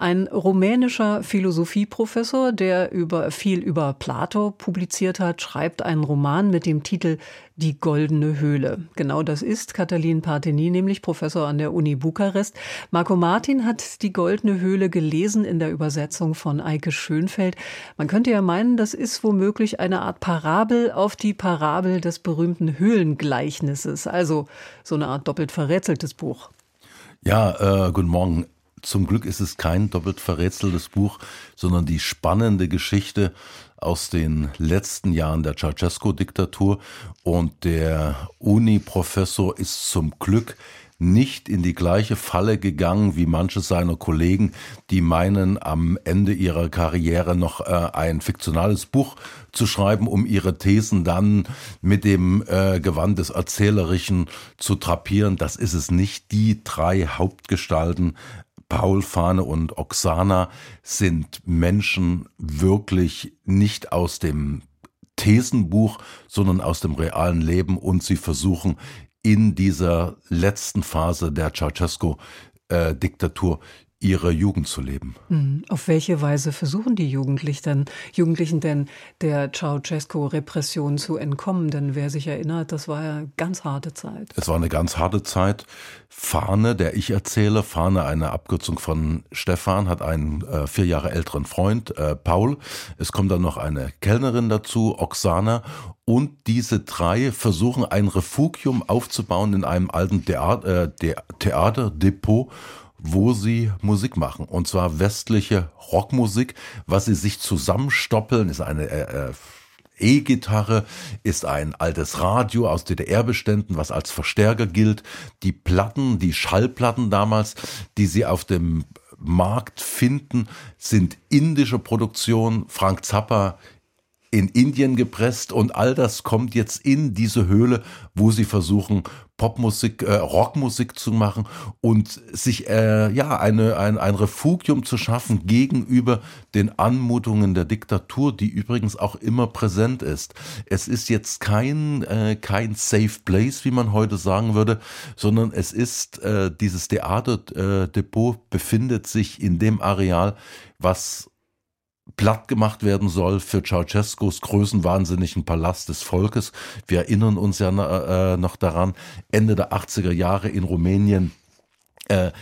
ein rumänischer Philosophieprofessor, der über viel über Plato publiziert hat, schreibt einen Roman mit dem Titel Die goldene Höhle. Genau das ist Katalin Parteni, nämlich Professor an der Uni Bukarest. Marco Martin hat Die goldene Höhle gelesen in der Übersetzung von Eike Schönfeld. Man könnte ja meinen, das ist womöglich eine Art Parabel auf die Parabel des berühmten Höhlengleichnisses, also so eine Art doppelt verrätseltes Buch. Ja, äh, guten Morgen. Zum Glück ist es kein doppelt verrätseltes Buch, sondern die spannende Geschichte aus den letzten Jahren der Ceausescu-Diktatur. Und der Uni-Professor ist zum Glück nicht in die gleiche Falle gegangen wie manche seiner Kollegen, die meinen, am Ende ihrer Karriere noch äh, ein fiktionales Buch zu schreiben, um ihre Thesen dann mit dem äh, Gewand des Erzählerischen zu trapieren. Das ist es nicht. Die drei Hauptgestalten Paul, Fahne und Oksana sind Menschen wirklich nicht aus dem Thesenbuch, sondern aus dem realen Leben. Und sie versuchen in dieser letzten Phase der Ceausescu-Diktatur ihre Jugend zu leben. Hm. Auf welche Weise versuchen die Jugendlichen denn, Jugendlichen denn der Ceausescu-Repression zu entkommen? Denn wer sich erinnert, das war ja eine ganz harte Zeit. Es war eine ganz harte Zeit. Fahne, der ich erzähle, Fahne, eine Abkürzung von Stefan, hat einen äh, vier Jahre älteren Freund, äh, Paul. Es kommt dann noch eine Kellnerin dazu, Oksana. Und diese drei versuchen ein Refugium aufzubauen in einem alten Theater, äh, Theaterdepot wo sie Musik machen. Und zwar westliche Rockmusik, was sie sich zusammenstoppeln, ist eine äh, äh, E-Gitarre, ist ein altes Radio aus DDR-Beständen, was als Verstärker gilt. Die Platten, die Schallplatten damals, die sie auf dem Markt finden, sind indische Produktion. Frank Zappa in Indien gepresst und all das kommt jetzt in diese Höhle, wo sie versuchen, Popmusik, äh, Rockmusik zu machen und sich äh, ja eine, ein, ein Refugium zu schaffen gegenüber den Anmutungen der Diktatur, die übrigens auch immer präsent ist. Es ist jetzt kein, äh, kein Safe Place, wie man heute sagen würde, sondern es ist äh, dieses Theaterdepot befindet sich in dem Areal, was platt gemacht werden soll für Ceausescus größenwahnsinnigen Palast des Volkes. Wir erinnern uns ja äh, noch daran, Ende der 80er Jahre in Rumänien äh,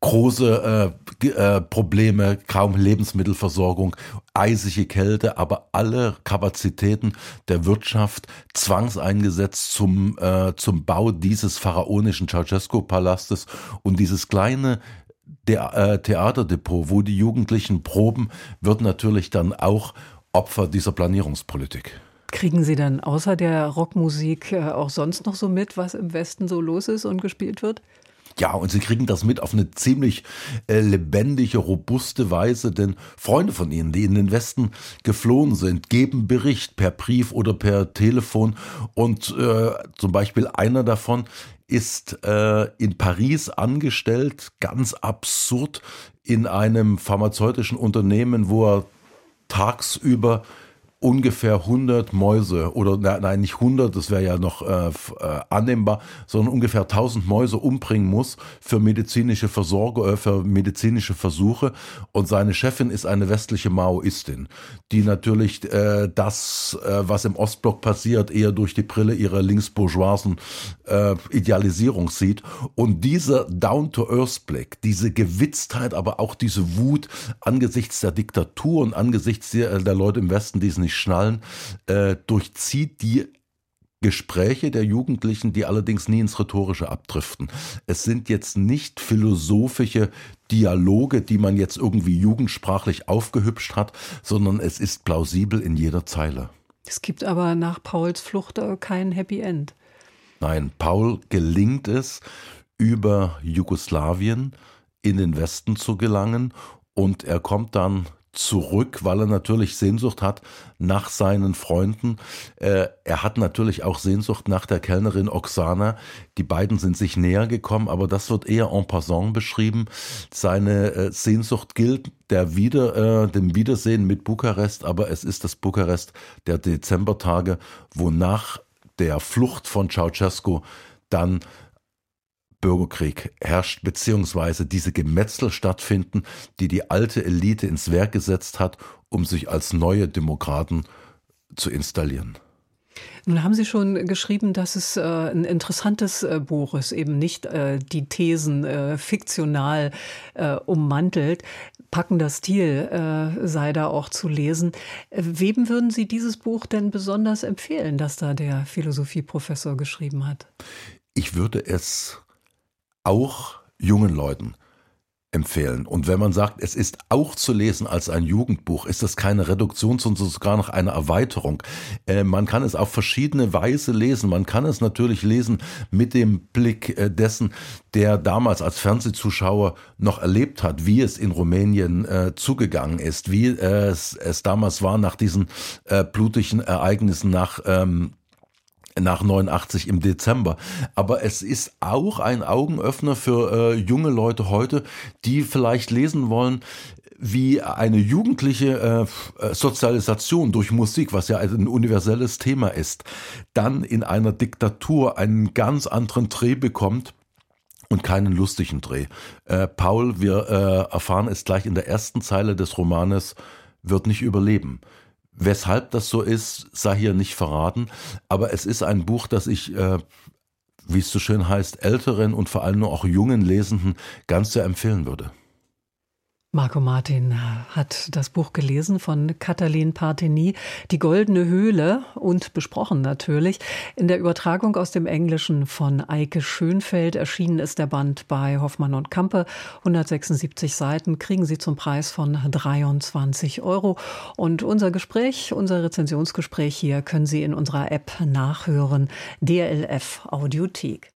große äh, äh, Probleme, kaum Lebensmittelversorgung, eisige Kälte, aber alle Kapazitäten der Wirtschaft zwangseingesetzt zum, äh, zum Bau dieses pharaonischen Ceausescu-Palastes und dieses kleine äh, Theaterdepot, wo die Jugendlichen proben, wird natürlich dann auch Opfer dieser Planierungspolitik. Kriegen Sie dann außer der Rockmusik äh, auch sonst noch so mit, was im Westen so los ist und gespielt wird? Ja, und sie kriegen das mit auf eine ziemlich äh, lebendige, robuste Weise, denn Freunde von ihnen, die in den Westen geflohen sind, geben Bericht per Brief oder per Telefon. Und äh, zum Beispiel einer davon ist äh, in Paris angestellt, ganz absurd, in einem pharmazeutischen Unternehmen, wo er tagsüber ungefähr 100 Mäuse oder nein, nicht 100, das wäre ja noch äh, äh, annehmbar, sondern ungefähr 1000 Mäuse umbringen muss für medizinische Versorgung, äh, für medizinische Versuche. Und seine Chefin ist eine westliche Maoistin, die natürlich äh, das, äh, was im Ostblock passiert, eher durch die Brille ihrer linksbourgeoisen äh, Idealisierung sieht. Und dieser Down-to-Earth-Blick, diese Gewitztheit, aber auch diese Wut angesichts der Diktatur und angesichts der, der Leute im Westen, die es nicht nicht schnallen, äh, durchzieht die Gespräche der Jugendlichen, die allerdings nie ins Rhetorische abdriften. Es sind jetzt nicht philosophische Dialoge, die man jetzt irgendwie jugendsprachlich aufgehübscht hat, sondern es ist plausibel in jeder Zeile. Es gibt aber nach Pauls Flucht kein Happy End. Nein, Paul gelingt es, über Jugoslawien in den Westen zu gelangen und er kommt dann zurück, weil er natürlich Sehnsucht hat nach seinen Freunden. Äh, er hat natürlich auch Sehnsucht nach der Kellnerin Oksana. Die beiden sind sich näher gekommen, aber das wird eher en passant beschrieben. Seine äh, Sehnsucht gilt der Wieder, äh, dem Wiedersehen mit Bukarest, aber es ist das Bukarest der Dezembertage, wonach der Flucht von Ceausescu dann Bürgerkrieg herrscht, beziehungsweise diese Gemetzel stattfinden, die die alte Elite ins Werk gesetzt hat, um sich als neue Demokraten zu installieren. Nun haben Sie schon geschrieben, dass es äh, ein interessantes äh, Buch ist, eben nicht äh, die Thesen äh, fiktional äh, ummantelt. Packender Stil äh, sei da auch zu lesen. Wem würden Sie dieses Buch denn besonders empfehlen, das da der Philosophieprofessor geschrieben hat? Ich würde es auch jungen Leuten empfehlen. Und wenn man sagt, es ist auch zu lesen als ein Jugendbuch, ist das keine Reduktion, sondern sogar noch eine Erweiterung. Äh, man kann es auf verschiedene Weise lesen. Man kann es natürlich lesen mit dem Blick äh, dessen, der damals als Fernsehzuschauer noch erlebt hat, wie es in Rumänien äh, zugegangen ist, wie es, es damals war nach diesen äh, blutigen Ereignissen nach ähm, nach 89 im Dezember. Aber es ist auch ein Augenöffner für äh, junge Leute heute, die vielleicht lesen wollen, wie eine jugendliche äh, Sozialisation durch Musik, was ja ein universelles Thema ist, dann in einer Diktatur einen ganz anderen Dreh bekommt und keinen lustigen Dreh. Äh, Paul, wir äh, erfahren es gleich in der ersten Zeile des Romanes, wird nicht überleben. Weshalb das so ist, sei hier nicht verraten, aber es ist ein Buch, das ich, äh, wie es so schön heißt, älteren und vor allem auch jungen Lesenden ganz sehr empfehlen würde. Marco Martin hat das Buch gelesen von Katalin Parteni, Die goldene Höhle und besprochen natürlich. In der Übertragung aus dem Englischen von Eike Schönfeld erschienen ist der Band bei Hoffmann und Kampe. 176 Seiten kriegen Sie zum Preis von 23 Euro. Und unser Gespräch, unser Rezensionsgespräch hier können Sie in unserer App nachhören. DLF Audiothek.